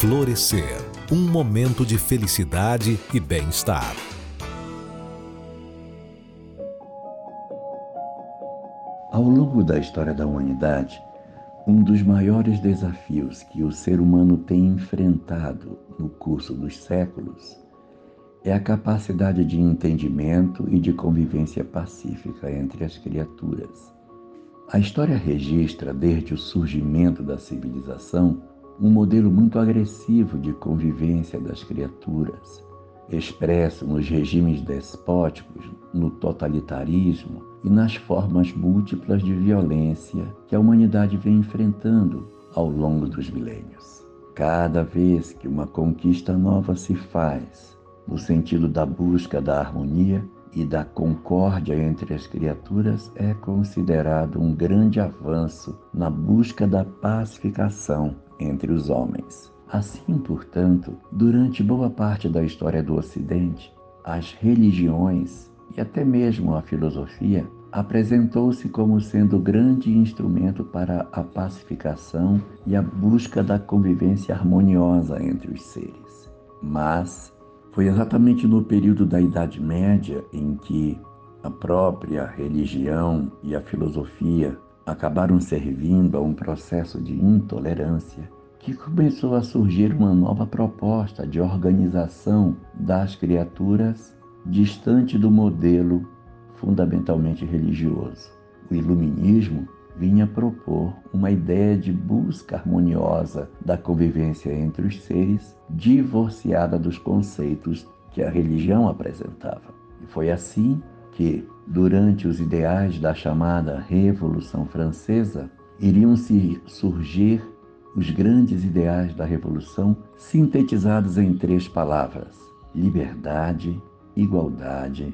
Florescer um momento de felicidade e bem-estar. Ao longo da história da humanidade, um dos maiores desafios que o ser humano tem enfrentado no curso dos séculos é a capacidade de entendimento e de convivência pacífica entre as criaturas. A história registra, desde o surgimento da civilização, um modelo muito agressivo de convivência das criaturas, expresso nos regimes despóticos, no totalitarismo e nas formas múltiplas de violência que a humanidade vem enfrentando ao longo dos milênios. Cada vez que uma conquista nova se faz, no sentido da busca da harmonia e da concórdia entre as criaturas, é considerado um grande avanço na busca da pacificação entre os homens. Assim, portanto, durante boa parte da história do Ocidente, as religiões e até mesmo a filosofia apresentou-se como sendo grande instrumento para a pacificação e a busca da convivência harmoniosa entre os seres. Mas foi exatamente no período da Idade Média em que a própria religião e a filosofia acabaram servindo a um processo de intolerância que começou a surgir uma nova proposta de organização das criaturas distante do modelo fundamentalmente religioso. O iluminismo vinha propor uma ideia de busca harmoniosa da convivência entre os seres, divorciada dos conceitos que a religião apresentava. E foi assim que, durante os ideais da chamada Revolução Francesa, iriam se surgir os grandes ideais da Revolução sintetizados em três palavras: liberdade, igualdade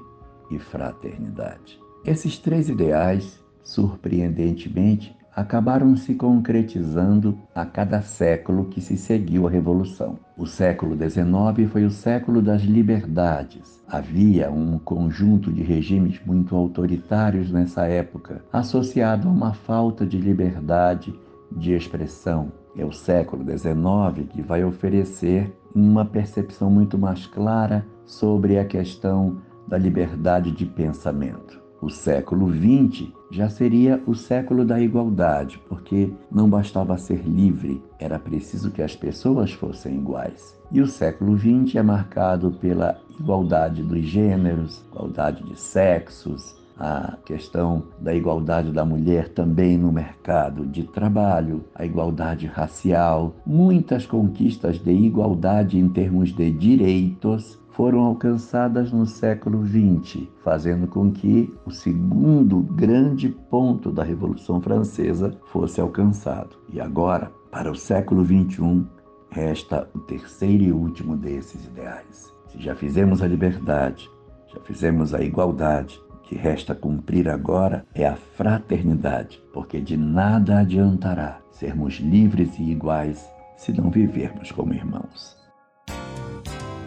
e fraternidade. Esses três ideais, surpreendentemente, acabaram se concretizando a cada século que se seguiu a Revolução. O século XIX foi o século das liberdades. Havia um conjunto de regimes muito autoritários nessa época, associado a uma falta de liberdade de expressão. É o século XIX que vai oferecer uma percepção muito mais clara sobre a questão da liberdade de pensamento. O século XX já seria o século da igualdade, porque não bastava ser livre, era preciso que as pessoas fossem iguais. E o século XX é marcado pela igualdade dos gêneros, igualdade de sexos, a questão da igualdade da mulher também no mercado de trabalho, a igualdade racial, muitas conquistas de igualdade em termos de direitos foram alcançadas no século XX, fazendo com que o segundo grande ponto da Revolução Francesa fosse alcançado. E agora, para o século XXI, resta o terceiro e último desses ideais. Se já fizemos a liberdade, já fizemos a igualdade, que resta cumprir agora é a fraternidade, porque de nada adiantará sermos livres e iguais se não vivermos como irmãos.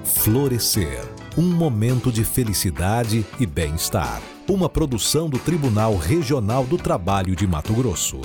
Florescer um momento de felicidade e bem-estar. Uma produção do Tribunal Regional do Trabalho de Mato Grosso.